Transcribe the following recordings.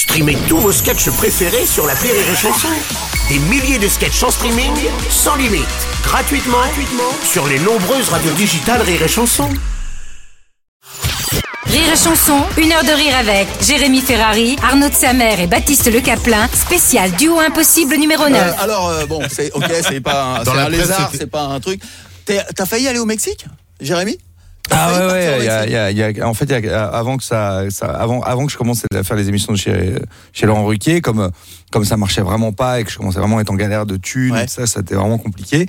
Streamez tous vos sketchs préférés sur la Rire et Chanson. Des milliers de sketchs en streaming, sans limite, gratuitement, gratuitement sur les nombreuses radios digitales Rire et Chanson. Rire et chanson, une heure de rire avec Jérémy Ferrari, Arnaud de Samer et Baptiste Le Caplin, spécial duo impossible numéro 9. Euh, alors euh, bon, c'est ok, c'est pas un, Dans c'est la un presse, lézard, c'est pas un truc. T'es- T'as failli aller au Mexique, Jérémy? Ah failli ouais, ouais, il y a- y a- y a- en fait, y a- avant que ça, ça- avant, avant que je commence à faire les émissions de chez, chez Laurent Ruquier, comme, comme ça marchait vraiment pas et que je commençais vraiment à être en galère de thunes, Ouais. ça, ça était vraiment compliqué.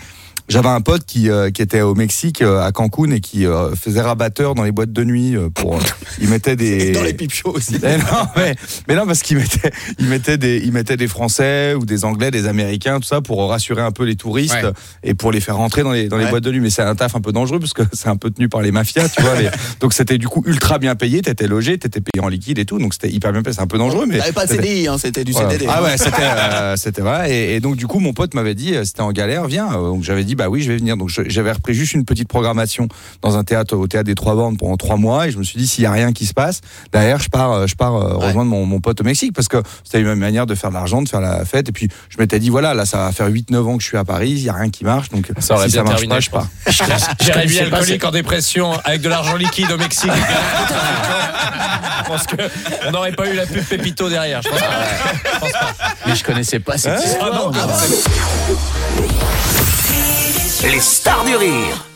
J'avais un pote qui, euh, qui était au Mexique, euh, à Cancun, et qui euh, faisait rabatteur dans les boîtes de nuit pour. il mettait des. Et dans les pipe shows aussi. Mais non, mais, mais non, parce qu'il mettait, il mettait des, il mettait des Français ou des Anglais, des Américains, tout ça pour rassurer un peu les touristes Ouais. et pour les faire rentrer dans les, dans les Ouais. boîtes de nuit. Mais c'est un taf un peu dangereux parce que c'est un peu tenu par les mafias, tu vois. les- donc c'était du coup ultra bien payé, t'étais logé, t'étais payé en liquide et tout. Donc c'était hyper bien payé. C'est un peu dangereux, mais. T'avais pas de CDI, hein, c'était du voilà. CDD. Ah ouais, c'était, euh, c'était vrai. Et, et donc du coup, mon pote m'avait dit, c'était en galère, viens. Donc j'avais dit, bah oui, je vais venir. Donc j'avais repris juste une petite programmation dans un théâtre, au théâtre des Trois Bornes pendant trois mois. Et je me suis dit, s'il y a rien qui se passe, derrière, je pars, euh, je pars euh, Ouais. rejoindre mon, mon pote au Mexique parce que c'était une manière de faire de l'argent, de faire la fête. Et puis je m'étais dit, voilà, là, ça va faire 8-9 ans que je suis à Paris, il y a rien qui marche. Donc Ça aurait si bien ça marche terminé, pas, je pars. Jérémy alcoolique en dépression avec de l'argent liquide au Mexique. je pense que on n'aurait pas eu la pub Pépito derrière. Je pense pas. Je pense pas. Mais je connaissais pas cette Ah non, histoire. Les stars du rire